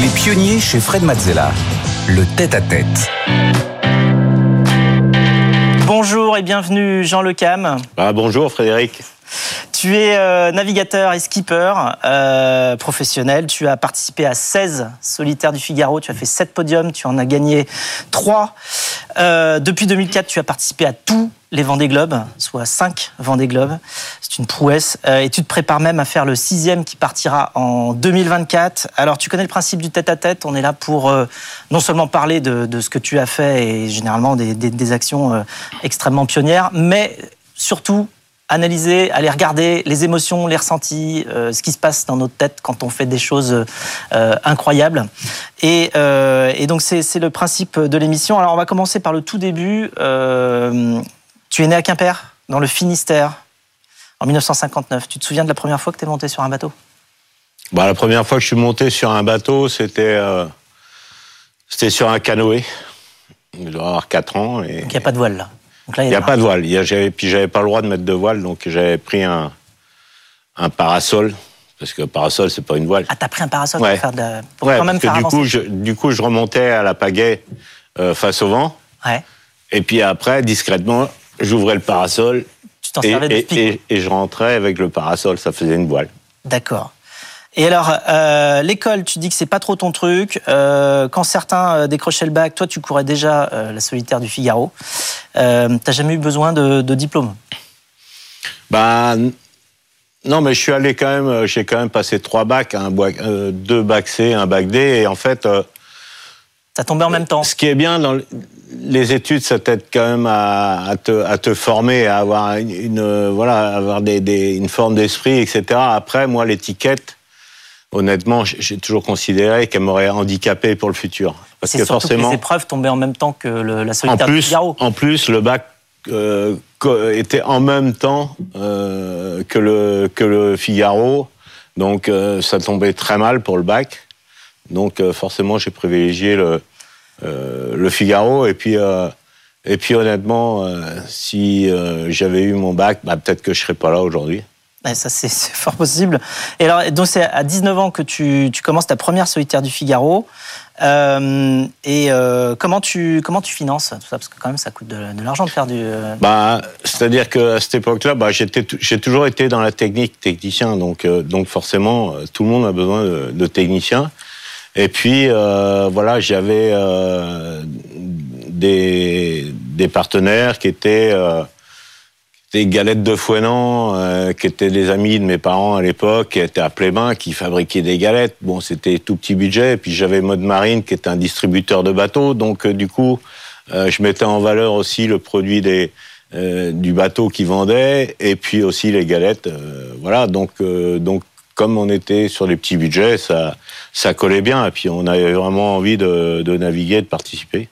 Les pionniers chez Fred Mazzella. Le tête-à-tête. Bonjour et bienvenue Jean Le Cam. Ah, bonjour Frédéric. Tu es euh, navigateur et skipper euh, professionnel. Tu as participé à 16 solitaires du Figaro. Tu as fait 7 podiums. Tu en as gagné 3. Euh, depuis 2004, tu as participé à tous les Vendée Globes, soit 5 Vendée Globes. C'est une prouesse. Euh, et tu te prépares même à faire le sixième qui partira en 2024. Alors, tu connais le principe du tête-à-tête. On est là pour euh, non seulement parler de, ce que tu as fait et généralement des, actions euh, extrêmement pionnières, mais surtout analyser, aller regarder les émotions, les ressentis, ce qui se passe dans notre tête quand on fait des choses incroyables. Et donc c'est le principe de l'émission. Alors on va commencer par le tout début. Tu es né à Quimper, dans le Finistère, en 1959. Tu te souviens de la première fois que tu es monté sur un bateau? Bah, La première fois que je suis monté sur un bateau, c'était euh, c'était sur un canoë. Je dois avoir 4 ans. Et... Donc il n'y a pas de voile là il n'y a, a pas de voile. Il y a, puis j'avais pas le droit de mettre de voile, donc j'avais pris un, un parasol. Parce que parasol, c'est pas une voile. Ah, t'as pris un parasol ouais. pour, faire de, pour ouais, quand même parce faire que du avancer. coup, je, du coup, je remontais à la pagaie euh, face au vent. Ouais. Et puis après, discrètement, j'ouvrais le parasol. Tu t'en et, servais de et, spic. et, et je rentrais avec le parasol. Ça faisait une voile. D'accord. Et alors, euh, l'école, tu dis que c'est pas trop ton truc. Euh, quand certains euh, décrochaient le bac, toi, tu courais déjà euh, la solitaire du Figaro. T'as jamais eu besoin de, de diplôme? Bah non, mais je suis allé quand même. J'ai quand même passé trois bacs, un bac, deux bacs C, un bac D, et en fait. Euh, Ça tombait en même temps. Ce qui est bien dans les études, ça t'aide quand même à, à, te, à, te, former, à avoir une, une voilà, avoir des, des, une forme d'esprit, etc. Après, moi, l'étiquette, honnêtement, j'ai toujours considéré qu'elle m'aurait handicapé pour le futur. Parce que forcément, que les épreuves tombaient en même temps que le, la solitaire en plus, du Figaro. En plus, le bac euh, était en même temps euh, que, le, que le Figaro, donc euh, ça tombait très mal pour le bac. Donc euh, forcément, j'ai privilégié le, euh, le Figaro. Et puis, euh, et puis honnêtement, si j'avais eu mon bac, bah, peut-être que je serais pas là aujourd'hui. Ça, c'est fort possible. Et alors, donc, c'est à 19 ans que tu, tu, commences ta première solitaire du Figaro. Euh, et euh, comment tu comment tu finances tout ça? Parce que quand même ça coûte de, de l'argent de faire du. Bah, c'est-à-dire que à cette époque-là, bah, j'ai toujours été dans la technique technicien, donc euh, donc forcément tout le monde a besoin de, de techniciens. Et puis euh, voilà, j'avais euh, des partenaires qui étaient euh, des galettes de Fouenan, euh, qui étaient des amis de mes parents à l'époque, qui étaient à Plébain, qui fabriquaient des galettes. Bon, c'était tout petit budget. Et puis j'avais Mode Marine, qui était un distributeur de bateaux. Donc du coup, je mettais en valeur aussi le produit du bateau qui vendait, et puis aussi les galettes. voilà. Donc donc comme on était sur les petits budgets, ça ça collait bien. Et puis on avait vraiment envie de, de naviguer, de participer.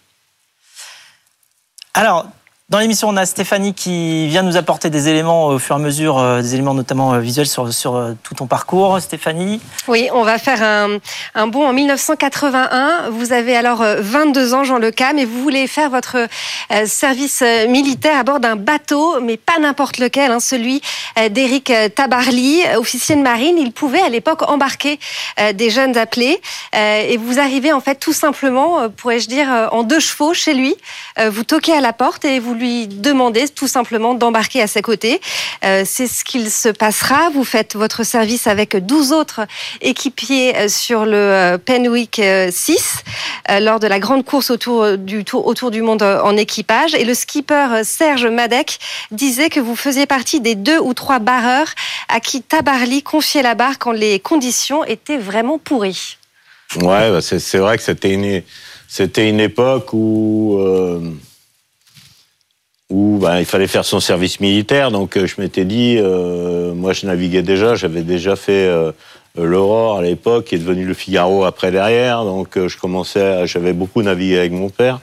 Alors, dans l'émission, on a Stéphanie qui vient nous apporter des éléments au fur et à mesure, euh, des éléments notamment euh, visuels sur, euh, tout ton parcours. Stéphanie Oui, on va faire un, un bond en 1981. Vous avez alors 22 ans, Jean Le Cam, et vous voulez faire votre service militaire à bord d'un bateau, mais pas n'importe lequel, hein, celui d'Éric Tabarly, officier de marine. Il pouvait à l'époque embarquer des jeunes appelés, et vous arrivez en fait tout simplement, pourrais-je dire, en deux chevaux chez lui. Vous toquez à la porte et vous lui demandez tout simplement d'embarquer à ses côtés. Euh, c'est ce qu'il se passera. Vous faites votre service avec 12 autres équipiers euh, sur le euh, Penwick euh, 6 euh, lors de la grande course autour du, tour, autour du monde en équipage. Et le skipper Serge Madec disait que vous faisiez partie des deux ou trois barreurs à qui Tabarly confiait la barre quand les conditions étaient vraiment pourries. Ouais, bah c'est vrai que c'était une, une époque où, où bah, il fallait faire son service militaire. Donc euh, je m'étais dit, euh, moi je naviguais déjà, j'avais déjà fait euh, l'Aurore à l'époque, qui est devenu le Figaro après derrière. Donc je commençais, j'avais beaucoup navigué avec mon père.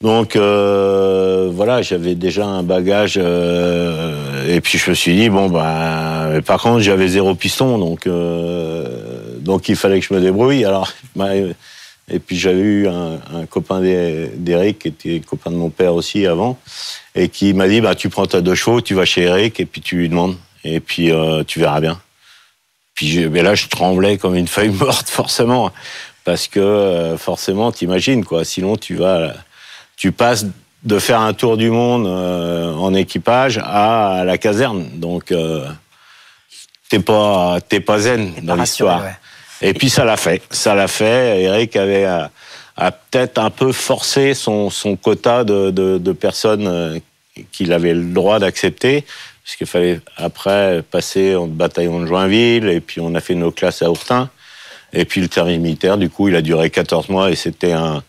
Donc voilà, j'avais déjà un bagage et puis je me suis dit bon mais par contre j'avais zéro piston donc donc il fallait que je me débrouille alors et puis j'avais eu un, un copain d'Eric qui était copain de mon père aussi avant et qui m'a dit bah tu prends ta deux chevaux, tu vas chez Eric et puis tu lui demandes et puis euh, tu verras bien. Puis mais là, je tremblais comme une feuille morte, forcément, parce que euh, forcément, t'imagines quoi. Sinon, tu vas, tu passes de faire un tour du monde euh, en équipage à la caserne. Donc, euh, t'es pas, t'es pas zen dans l'histoire. Et puis ça l'a fait. Ça l'a fait. Eric avait a, peut-être un peu forcé son, quota de, personnes qu'il avait le droit d'accepter parce qu'il fallait après passer en bataillon de Joinville, et puis on a fait nos classes à Ourtin. Et puis le service militaire, du coup, il a duré 14 mois et c'était un,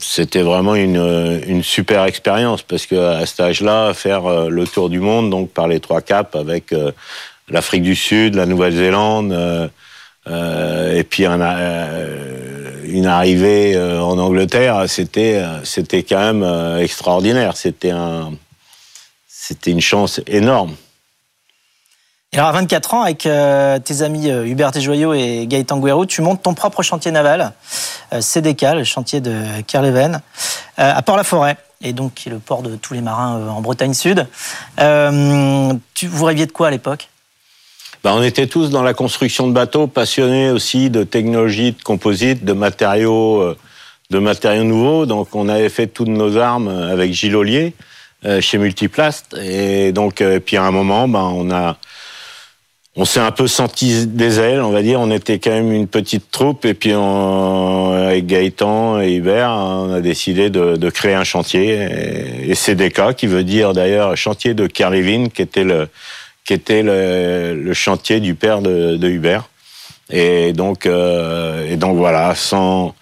c'était vraiment une, une super expérience parce que à cet âge-là, faire euh, le tour du monde, donc par les trois caps avec euh, l'Afrique du Sud, la Nouvelle-Zélande, euh, et puis un, une arrivée en Angleterre, c'était, c'était quand même extraordinaire. C'était un, c'était une chance énorme. Et alors à 24 ans, avec euh, tes amis euh, Hubert Desjoyaux et Gaëtan Guérou, tu montes ton propre chantier naval, euh, CDK, le chantier de Kerleven, à Port-la-Forêt, et donc qui est le port de tous les marins en Bretagne Sud. vous rêviez de quoi à l'époque? Ben, on était tous dans la construction de bateaux, passionnés aussi de technologie, de composite, de matériaux, de matériaux nouveaux. Donc on avait fait toutes nos armes avec Gilles Ollier. Euh, chez Multiplast. Et donc, euh, puis à un moment, ben, on a, on s'est un peu senti des ailes, on va dire. On était quand même une petite troupe, et puis on, avec Gaëtan et Hubert, on a décidé de, de créer un chantier. Et, CDK, qui veut dire d'ailleurs chantier de Kerlevin, qui était le, qui était le, le chantier du père de, de Hubert. Et donc, euh, et donc voilà, sans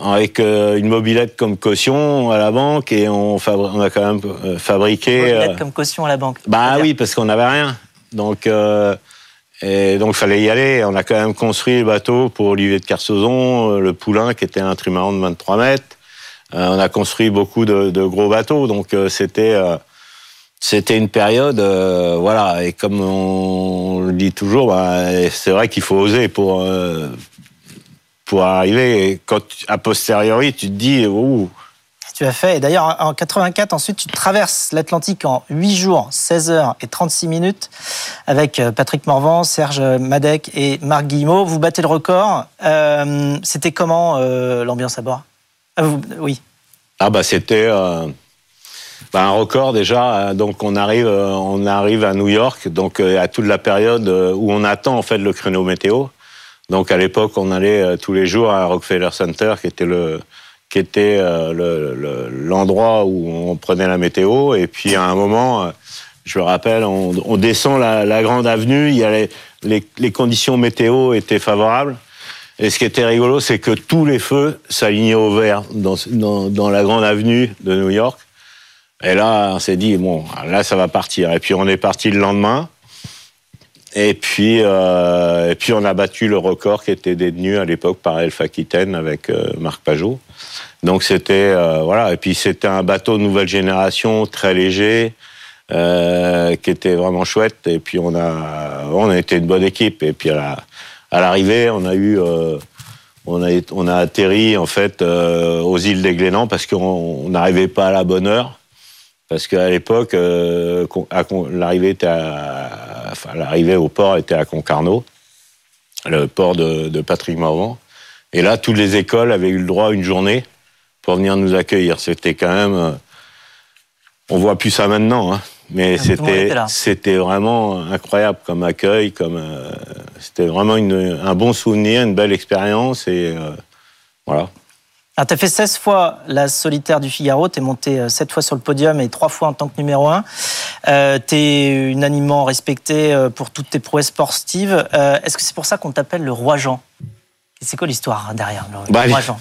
avec euh, une mobilette comme caution à la banque et on, on a quand même euh, fabriqué. Une mobilette euh, comme caution à la banque. Bah oui, parce qu'on n'avait rien. Donc et donc fallait y aller. On a quand même construit le bateau pour Olivier de Carsozon, le Poulain qui était un trimaran de 23 mètres. on a construit beaucoup de, de gros bateaux, donc c'était c'était une période, voilà. Et comme on le dit toujours, bah, c'est vrai qu'il faut oser pour pour arriver. Et quand, a posteriori, tu te dis, ouh. Tu as fait. Et d'ailleurs, en 84, ensuite, tu traverses l'Atlantique en 8 jours, 16 heures et 36 minutes avec euh, Patrick Morvan, Serge Madec et Marc Guillemot. Vous battez le record. Euh, c'était comment euh, l'ambiance à bord? Ah, Oui. Ah, bah, c'était. Bah, un record déjà. Donc on arrive, on arrive à New York, donc à toute la période où on attend en fait le créneau météo. Donc à l'époque, on allait euh, tous les jours à Rockefeller Center, qui était le qui était euh, l'endroit où on prenait la météo. Et puis à un moment, euh, je me rappelle, on, descend la, grande avenue. Il y a les, conditions météo étaient favorables. Et ce qui était rigolo, c'est que tous les feux s'alignaient au vert dans, la grande avenue de New York. Et là, on s'est dit, bon, là, ça va partir. Et puis on est parti le lendemain. Et puis, euh, et puis on a battu le record qui était détenu à l'époque par Elf Aquitaine avec euh, Marc Pajot. Donc c'était euh, voilà. Et puis c'était un bateau de nouvelle génération, très léger, qui était vraiment chouette. Et puis on a on a été une bonne équipe. Et puis à l'arrivée, on a eu on a on a atterri en fait aux îles des Glénans parce qu'on n'arrivait pas à la bonne heure parce qu'à l'époque, euh, l'arrivée enfin, au port était à Concarneau, le port de, Patrick Morvan. Et là, toutes les écoles avaient eu le droit à une journée pour venir nous accueillir. C'était quand même, euh, on voit plus ça maintenant, hein, mais c'était c'était vraiment incroyable comme accueil, comme euh, c'était vraiment un bon souvenir, une belle expérience et voilà. Alors, tu as fait 16 fois la solitaire du Figaro, tu es monté 7 euh, fois sur le podium et 3 fois en tant que numéro 1. Euh, tu es unanimement respecté euh, pour toutes tes prouesses sportives. Euh, Est-ce que c'est pour ça qu'on t'appelle le roi Jean? C'est quoi l'histoire derrière le bah, roi Jean?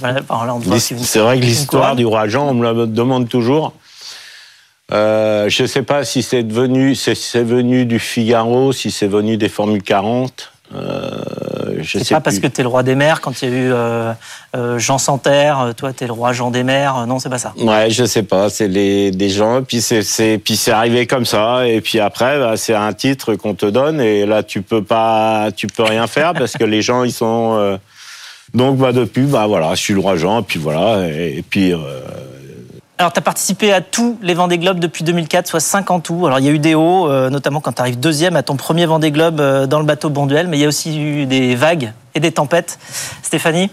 C'est vrai que l'histoire du roi Jean, on me la demande toujours. Euh, je ne sais pas si c'est venu, c'est venu du Figaro, si c'est venu des Formules 40. Euh, c'est pas parce que tu es le roi des mers quand il y a eu euh, euh, Jean Santerre, euh, toi tu es le roi Jean des mers, non c'est pas ça. Ouais, je sais pas, c'est les des gens puis c'est puis c'est arrivé comme ça et puis après bah, c'est un titre qu'on te donne et là tu peux pas tu peux rien faire parce que les gens ils sont donc bah depuis bah voilà, je suis le roi Jean et puis voilà et, puis Alors, tu as participé à tous les Vendée Globe depuis 2004, soit 5 en tout. Alors, il y a eu des hauts, euh, notamment quand tu arrives deuxième à ton premier Vendée Globe euh, dans le bateau Bonduel, mais il y a aussi eu des vagues et des tempêtes. Stéphanie?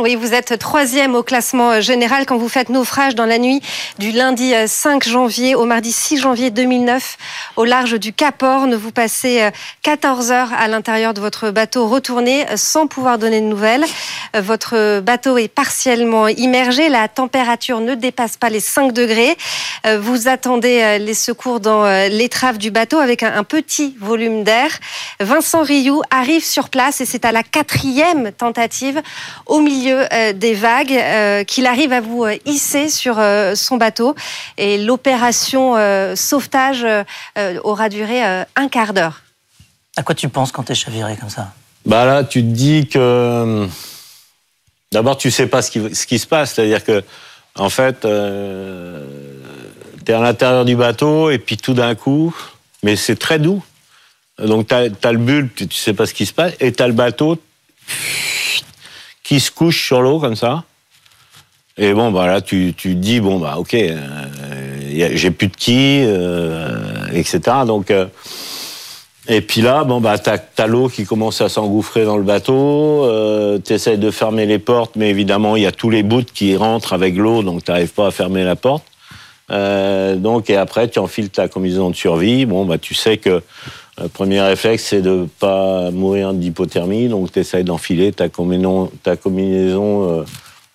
Oui, vous êtes troisième au classement euh, général quand vous faites naufrage dans la nuit du lundi 5 euh, janvier au mardi 6 janvier 2009 au large du Cap Horn. Vous passez 14 euh, heures à l'intérieur de votre bateau retourné sans pouvoir donner de nouvelles. Votre bateau est partiellement immergé. La température ne dépasse pas les 5 degrés. Vous attendez les secours dans l'étrave du bateau avec un petit volume d'air. Vincent Rioux arrive sur place et c'est à la quatrième tentative au milieu euh, des vagues euh, qu'il arrive à vous euh, hisser sur son bateau. Et l'opération sauvetage aura duré un quart d'heure. À quoi tu penses quand tu es chaviré comme ça? Bah là, tu te dis que d'abord tu sais pas ce qui, ce qui se passe, c'est-à-dire que en fait, tu es à l'intérieur du bateau et puis tout d'un coup, mais c'est très doux. Donc tu as, le bulbe, tu, tu sais pas ce qui se passe, et tu as le bateau qui se couche sur l'eau comme ça. Et bon, bah là, tu, tu dis, bon, bah ok, euh, j'ai plus de qui, euh, etc. Donc, euh, et puis là, bon, bah, t'as as, l'eau qui commence à s'engouffrer dans le bateau, tu essaies de fermer les portes, mais évidemment, il y a tous les bouts qui rentrent avec l'eau, donc tu n'arrives pas à fermer la porte. donc, et après, tu enfiles ta combinaison de survie. Bon, bah, tu sais que le premier réflexe, c'est de ne pas mourir d'hypothermie, donc tu essayes d'enfiler ta combinaison, ta combinaison euh,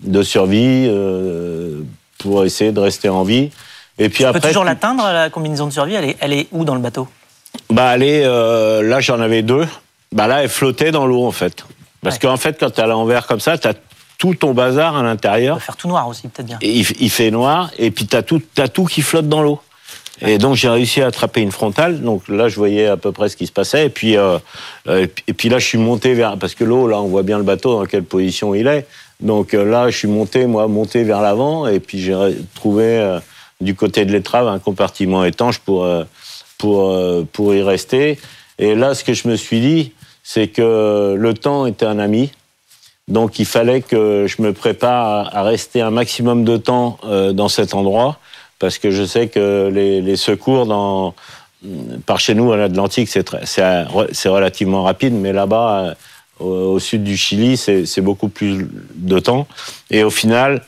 de survie euh, pour essayer de rester en vie. Et puis tu après, peux toujours l'atteindre, la combinaison de survie? Elle est, elle est où dans le bateau? Bah, elle est, euh, Là, j'en avais deux. Bah, là, elle flottait dans l'eau, en fait. Parce qu'en fait, quand tu à l'envers comme ça, tu as tout ton bazar à l'intérieur. Il faire tout noir aussi, peut-être bien. il, il, fait noir, et puis tu as, as, tout qui flotte dans l'eau. Et donc j'ai réussi à attraper une frontale. Donc là, je voyais à peu près ce qui se passait. Et puis, euh, euh et puis là, je suis monté vers parce que l'eau, là, on voit bien le bateau dans quelle position il est. Donc euh, là, je suis monté, moi, monté vers l'avant. Et puis j'ai trouvé euh, du côté de l'étrave un compartiment étanche pour pour pour y rester. Et là, ce que je me suis dit, c'est que le temps était un ami. Donc il fallait que je me prépare à rester un maximum de temps dans cet endroit parce que je sais que les, secours par chez nous, en Atlantique, c'est relativement rapide, mais là-bas, au, sud du Chili, c'est beaucoup plus de temps. Et au final,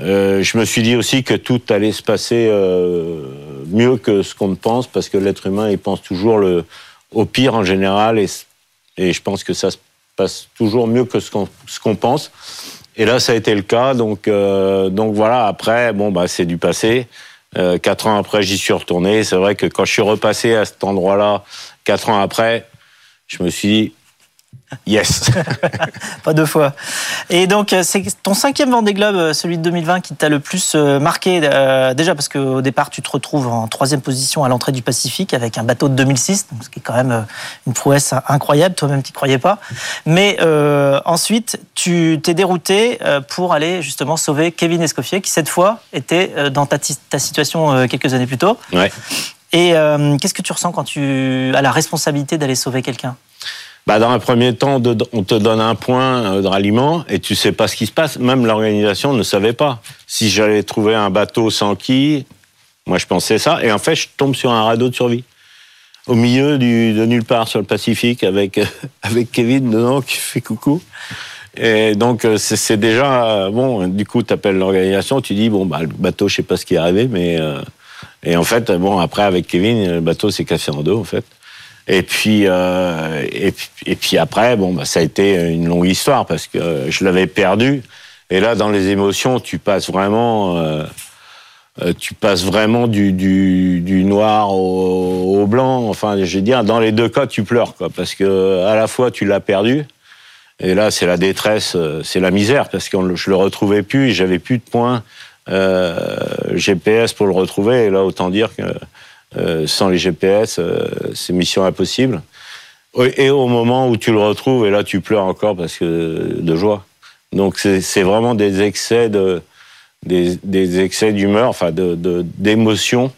euh, je me suis dit aussi que tout allait se passer euh, mieux que ce qu'on ne pense, parce que l'être humain, il pense toujours au pire en général, et je pense que ça se passe toujours mieux que ce qu'on pense. Et là, ça a été le cas. Donc, euh, donc voilà. Après, bon, bah, c'est du passé. Euh, quatre ans après, j'y suis retourné. C'est vrai que quand je suis repassé à cet endroit-là, quatre ans après, je me suis dit, Yes. pas deux fois. Et donc, euh, c'est ton cinquième Vendée Globe, euh, celui de 2020, qui t'a le plus euh, marqué. déjà parce qu'au départ, tu te retrouves en troisième position à l'entrée du Pacifique avec un bateau de 2006, ce qui est quand même une prouesse incroyable. Toi-même, tu croyais pas. Mais ensuite, tu t'es dérouté pour aller justement sauver Kevin Escoffier, qui cette fois était dans ta, ta situation quelques années plus tôt. Ouais. Et qu'est-ce que tu ressens quand tu as la responsabilité d'aller sauver quelqu'un? Bah, dans un premier temps, on te donne un point euh, de ralliement et tu sais pas ce qui se passe. Même l'organisation ne savait pas. Si j'allais trouver un bateau sans qui, moi je pensais ça. Et en fait, je tombe sur un radeau de survie. Au milieu de nulle part sur le Pacifique avec, avec Kevin dedans qui fait coucou. Et donc, euh, c'est déjà, bon, du coup, tu appelles l'organisation, tu dis, bon, bah, le bateau, je sais pas ce qui est arrivé, mais. Euh, et en fait, bon, après, avec Kevin, le bateau s'est cassé en deux, en fait. Et puis, euh, et, puis après, bon, bah, ça a été une longue histoire parce que je l'avais perdu. Et là, dans les émotions, tu passes vraiment, euh, euh tu passes vraiment du, noir au, blanc. Enfin, je veux dire, dans les deux cas, tu pleures, quoi, parce que à la fois tu l'as perdu. Et là, c'est la détresse, euh, c'est la misère, parce que je le retrouvais plus, j'avais plus de points euh, GPS pour le retrouver. Et là, autant dire que euh, sans les GPS, euh, c'est mission impossible. Et au moment où tu le retrouves, et là tu pleures encore parce que de joie. Donc c'est vraiment des excès de des, excès d'humeur, enfin de d'émotion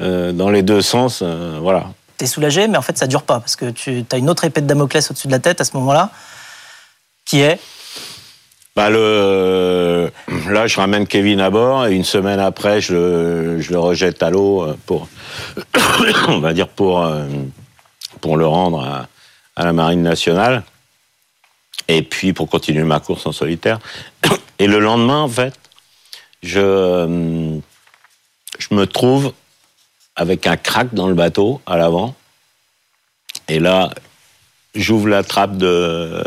euh, dans les deux sens, voilà. T'es soulagé, mais en fait ça dure pas parce que tu as une autre épée de Damoclès au-dessus de la tête à ce moment-là, qui est bah le, là, je ramène Kevin à bord et une semaine après, je, le- je le rejette à l'eau pour, on va dire pour, euh, pour le rendre à, la Marine nationale et puis pour continuer ma course en solitaire. Et le lendemain, en fait, je, euh, je me trouve avec un crack dans le bateau à l'avant. Et là, j'ouvre la trappe de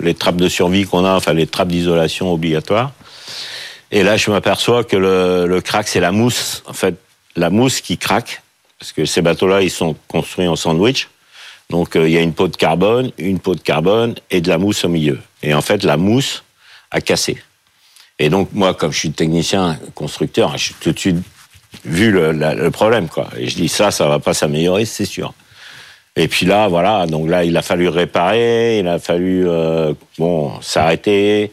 les trappes de survie qu'on a, enfin les trappes d'isolation obligatoires. Et là, je m'aperçois que le, le crack, c'est la mousse. En fait, la mousse qui craque, parce que ces bateaux-là, ils sont construits en sandwich. Donc, euh, il y a une peau de carbone, une peau de carbone et de la mousse au milieu. Et en fait, la mousse a cassé. Et donc, moi, comme je suis technicien, constructeur, j'ai tout de suite vu le problème, quoi. Et je dis, ça, ça va pas s'améliorer, c'est sûr. Et puis là, voilà, donc là, il a fallu réparer, il a fallu, euh, bon, s'arrêter.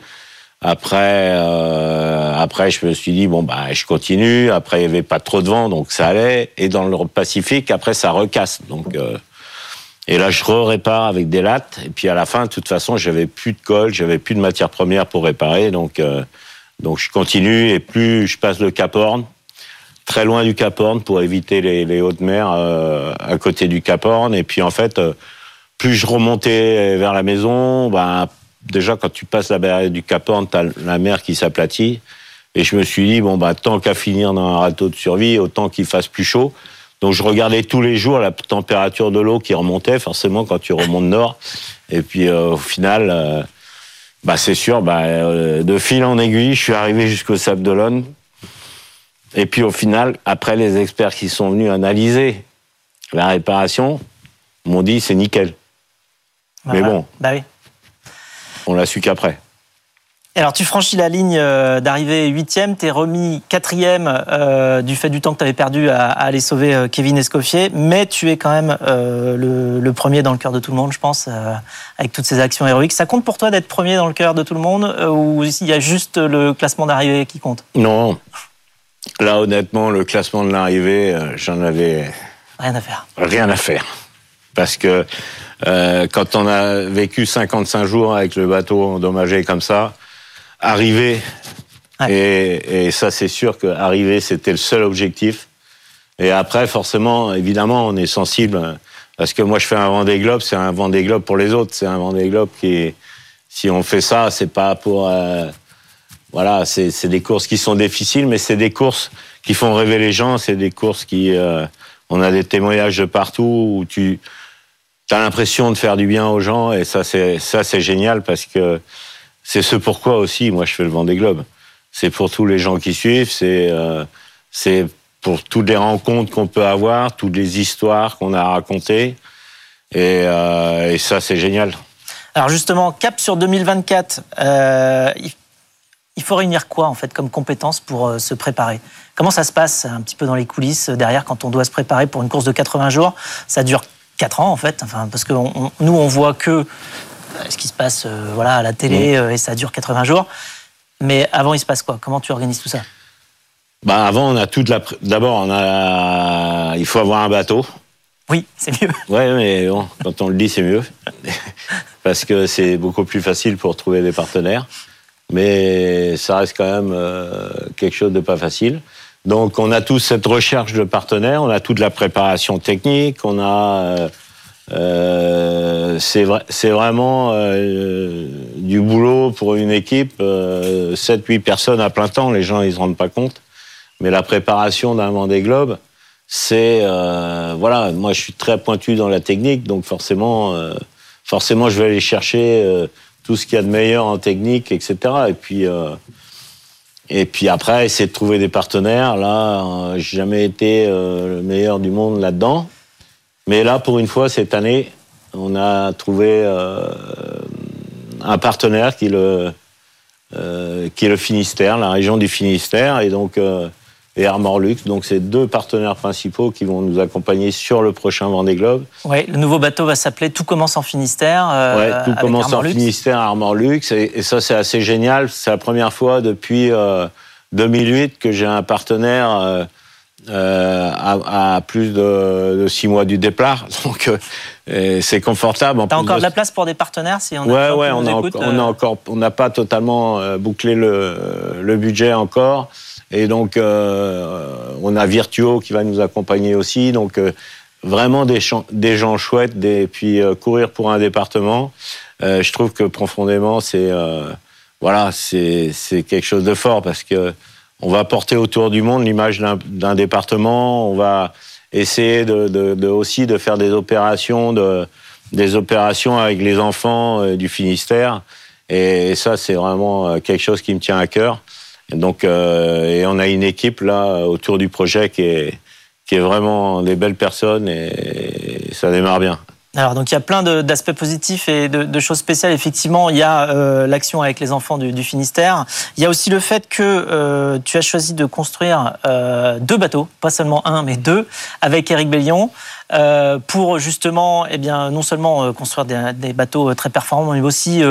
Après, euh, après, je me suis dit, bon, bah, je continue. Après, il y avait pas trop de vent, donc ça allait. Et dans le Pacifique, après, ça recasse. Donc, euh, et là, je répare avec des lattes. Et puis à la fin, de toute façon, j'avais plus de colle, j'avais plus de matière première pour réparer. Donc, donc je continue. Et plus je passe le Cap Horn, très loin du Cap Horn pour éviter les, les hautes mers euh, à côté du Cap Horn. Et puis en fait, euh, plus je remontais vers la maison, ben, déjà quand tu passes la barrière du Cap Horn, t'as la mer qui s'aplatit. Et je me suis dit, bon, bah, tant qu'à finir dans un râteau de survie, autant qu'il fasse plus chaud. Donc je regardais tous les jours la température de l'eau qui remontait, forcément quand tu remontes nord. Et puis euh, au final, bah, c'est sûr, bah, euh, de fil en aiguille, je suis arrivé jusqu'au Sable d'Olonne. Et puis au final, après les experts qui sont venus analyser la réparation, m'ont dit c'est nickel. Mais Voilà. bon. Bah oui. On l'a su qu'après. Alors, tu franchis la ligne euh, d'arrivée huitième, t'es remis quatrième euh, du fait du temps que tu avais perdu à, à aller sauver euh, Kevin Escoffier, mais tu es quand même euh, le, le premier dans le cœur de tout le monde, je pense, euh, avec toutes ces actions héroïques. Ça compte pour toi d'être premier dans le cœur de tout le monde ou il y a juste le classement d'arrivée qui compte? Non. Là, honnêtement, le classement de l'arrivée, euh, j'en avais Rien à faire. rien à faire. Parce que euh, quand on a vécu 55 jours avec le bateau endommagé comme ça, arriver, Ouais. et, et ça c'est sûr que arriver c'était le seul objectif. Et après, forcément, évidemment, on est sensible, parce que moi je fais un Vendée Globe, c'est un Vendée Globe pour les autres, c'est un Vendée Globe qui si on fait ça, c'est pas pour... euh, voilà, c'est des courses qui sont difficiles, mais c'est des courses qui font rêver les gens, c'est des courses qui... euh, on a des témoignages de partout où tu as l'impression de faire du bien aux gens et ça c'est ça c'est génial parce que c'est ce pourquoi aussi moi je fais le Vendée Globe. C'est pour tous les gens qui suivent, c'est euh, c'est pour toutes les rencontres qu'on peut avoir, toutes les histoires qu'on a racontées et, euh, et ça c'est génial. Alors justement, cap sur 2024, euh, il, faut réunir quoi en fait comme compétences pour euh, se préparer? Comment ça se passe un petit peu dans les coulisses euh, derrière quand on doit se préparer pour une course de 80 jours? Ça dure 4 ans en fait, enfin, parce que on- on- nous on voit que euh, ce qui se passe euh, voilà, à la télé et ça dure 80 jours. Mais avant, il se passe quoi? Comment tu organises tout ça? Bah avant on a toute la d'abord on a il faut avoir un bateau. Oui, c'est mieux. Ouais, mais bon, quand on le dit, c'est mieux. Parce que c'est beaucoup plus facile pour trouver des partenaires. Mais ça reste quand même euh, quelque chose de pas facile. Donc, on a tous cette recherche de partenaires, on a toute la préparation technique, on a. euh, euh, c'est vrai, c'est vraiment euh, du boulot pour une équipe, euh, 7-8 personnes à plein temps, les gens ils se rendent pas compte. Mais la préparation d'un Vendée Globe, c'est euh, voilà, moi je suis très pointu dans la technique, donc forcément, euh, forcément je vais aller chercher euh, tout ce qu'il y a de meilleur en technique, etc. Et puis euh, et puis après essayer de trouver des partenaires. Là, euh, j'ai jamais été euh, le meilleur du monde là-dedans, mais là pour une fois cette année, on a trouvé un partenaire qui est le qui est le Finistère, la région du Finistère, et donc et Armor Lux. Donc, c'est deux partenaires principaux qui vont nous accompagner sur le prochain Vendée Globe. Ouais, le nouveau bateau va s'appeler Tout commence en Finistère. euh, ouais, tout avec commence Armor en Lux. Finistère, Armor Lux, et, et ça, c'est assez génial. C'est la première fois depuis euh, 2008 que j'ai un partenaire euh, euh, à, à, plus de, de, six mois du départ. Donc euh, c'est confortable. T'as encore de... la place pour des partenaires si on ouais, ouais, on, a, écoute, on a encore, on n'a pas totalement euh, bouclé le, le budget encore. Et donc, euh, on a Virtuo qui va nous accompagner aussi. Donc, euh, vraiment des, gens chouettes. Et puis, euh, courir pour un département, je trouve que profondément, c'est voilà, c'est quelque chose de fort parce que on va porter autour du monde l'image d'un département. On va essayer de, de, de, aussi de faire des opérations, de, des opérations avec les enfants du Finistère. Et ça, c'est vraiment quelque chose qui me tient à cœur. Donc, euh, et on a une équipe là autour du projet qui est, qui est vraiment des belles personnes et ça démarre bien. Alors donc il y a plein d'aspects positifs et de, choses spéciales. Effectivement, il y a euh, l'action avec les enfants du, Finistère. Il y a aussi le fait que euh, tu as choisi de construire euh, deux bateaux, pas seulement un, mais deux, avec Eric Bellion. Pour justement, eh bien, non seulement construire des, bateaux très performants, mais aussi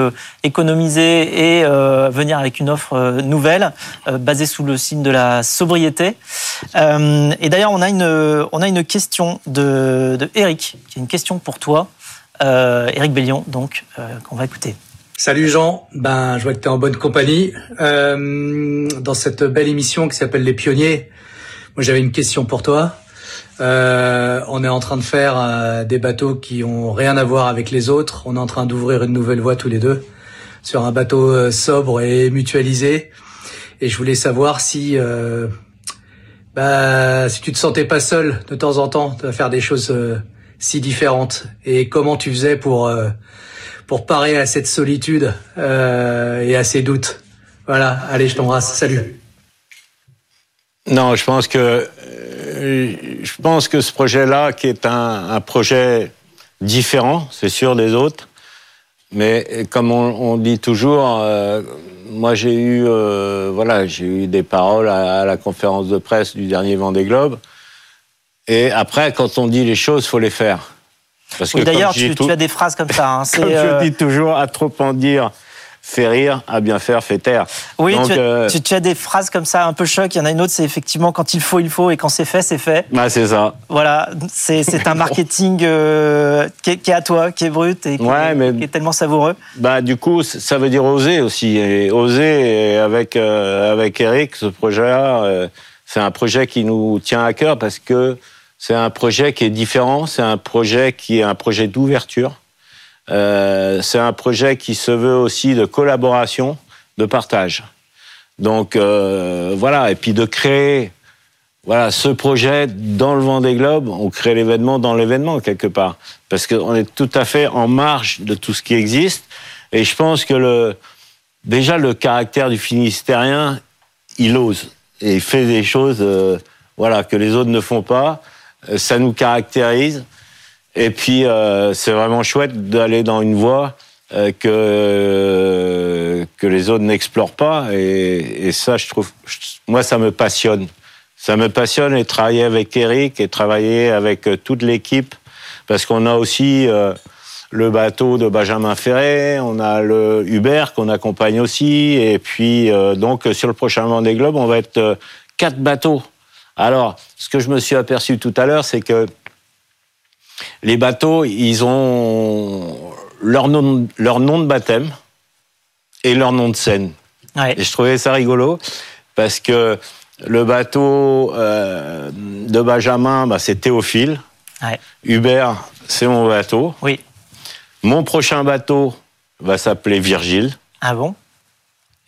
économiser et venir avec une offre nouvelle, basée sous le signe de la sobriété. et d'ailleurs, on a une, on a une question de Eric, qui est une question pour toi, Eric Bellion, donc qu'on va écouter. Salut Jean, ben je vois que tu es en bonne compagnie euh, dans cette belle émission qui s'appelle Les Pionniers. Moi j'avais une question pour toi. Euh, on est en train de faire euh, des bateaux qui ont rien à voir avec les autres. On est en train d'ouvrir une nouvelle voie tous les deux sur un bateau euh, sobre et mutualisé. Et je voulais savoir si, euh, bah, si tu te sentais pas seul de temps en temps de faire des choses euh, si différentes et comment tu faisais pour pour parer à cette solitude et à ces doutes? Voilà. Allez, je t'embrasse. Salut. Non, je pense que je pense que ce projet-là, qui est un, projet différent, c'est sûr des autres, mais comme on, on dit toujours, euh, moi j'ai eu, euh, voilà, j'ai eu des paroles à, à, la conférence de presse du dernier Vendée Globe, et après, quand on dit les choses, faut les faire. Parce oui, d'ailleurs, tu, tout, tu, as des phrases comme ça. Hein, comme euh... je dis toujours, à trop en dire, fait rire, à bien faire, fait taire. Oui, Donc, tu, as, euh... tu, tu, as, des phrases comme ça un peu choc. Il y en a une autre, c'est effectivement quand il faut, il faut, et quand c'est fait, c'est fait. Bah, c'est ça. Voilà, c'est un marketing euh, qui, est, qui, est, à toi, qui est brut et qui, ouais, est, mais, qui, est, tellement savoureux. Bah, du coup, ça veut dire oser aussi. Et oser et avec, euh, avec Eric, ce projet-là, c'est un projet qui nous tient à cœur parce que c'est un projet qui est différent, c'est un projet qui est un projet d'ouverture euh, c'est un projet qui se veut aussi de collaboration, de partage. Donc euh, voilà, et puis de créer voilà ce projet dans le Vendée Globe, on crée l'événement dans l'événement quelque part, parce qu'on est tout à fait en marge de tout ce qui existe. Et je pense que déjà le caractère du Finistérien, il ose et fait des choses euh, voilà que les autres ne font pas. Euh, ça nous caractérise. Et puis, euh, c'est vraiment chouette d'aller dans une voie que, que les autres n'explorent pas. Et, ça, je trouve, moi, ça me passionne. Ça me passionne et travailler avec Eric et travailler avec toute l'équipe. Parce qu'on a aussi le bateau de Benjamin Ferré, on a le Hubert qu'on accompagne aussi. Et puis, euh, donc, sur le prochain Vendée Globe, on va être euh, quatre bateaux. Alors, ce que je me suis aperçu tout à l'heure, c'est que les bateaux, ils ont leur nom, leur nom de baptême et leur nom de scène. Ouais. Et je trouvais ça rigolo parce que le bateau euh, de Benjamin, bah, c'est Théophile. Ouais. Hubert, c'est mon bateau. Oui. Mon prochain bateau va s'appeler Virgile. Ah bon?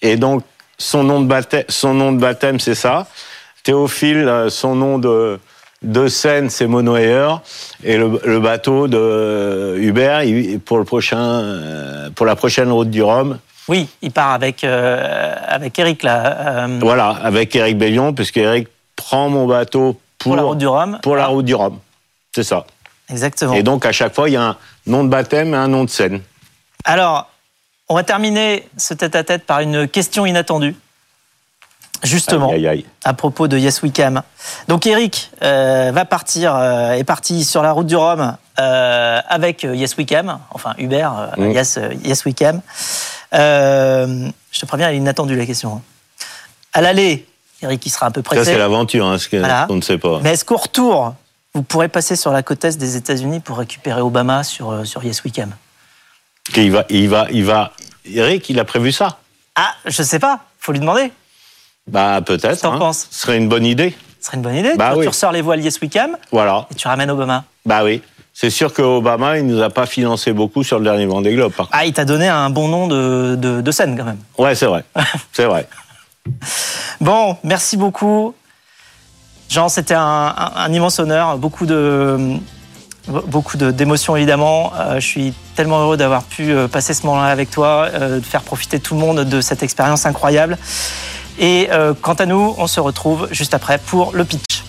Et donc, son nom de baptême, son nom de baptême c'est ça. Théophile, euh, son nom de, de scène, c'est Monoyer, et le, le, bateau de Hubert pour le prochain, euh, pour la prochaine route du Rhum. Oui, il part avec euh, avec Eric là. Euh... Voilà, avec Eric Bellion, puisque Eric prend mon bateau pour, pour la route du Rhum. Pour la route du Rhum, c'est ça. Exactement. Et donc à chaque fois, il y a un nom de baptême et un nom de scène. Alors, on va terminer ce tête-à-tête -tête par une question inattendue. Justement, aïe, aïe, aïe. à propos de Yes Weekend. Donc Eric euh, va partir, euh, est parti sur la route du Rhum euh, avec Yes Weekend, enfin Uber. Yes, yes Weekend. je te préviens, elle est inattendue la question. À l'aller, Eric qui sera un peu Ça, c'est pressé. l'aventure, hein, ce Voilà. qu'on ne sait pas. Mais est-ce qu'au retour, vous pourrez passer sur la côte est des États-Unis pour récupérer Obama sur, euh, sur Yes Weekend Il va, il va, il va. Eric, il a prévu ça? Ah, je sais pas, faut lui demander. Bah, peut-être. T'en hein. penses? Ce serait une bonne idée. Ce serait une bonne idée. Bah tu, oui. tu ressors les voiles Yes Weekend Voilà. et tu ramènes Obama. Bah oui. C'est sûr que Obama, il nous a pas financé beaucoup sur le dernier Vendée Globe, par. Ah, il t'a donné un bon nom de, de, de scène quand même. Ouais, c'est vrai. c'est vrai. Bon, merci beaucoup. Jean, c'était un, immense honneur. Beaucoup de d'émotions évidemment. Euh, je suis tellement heureux d'avoir pu euh, passer ce moment-là avec toi, euh, de faire profiter tout le monde de cette expérience incroyable. Et quant à nous, on se retrouve juste après pour le pitch.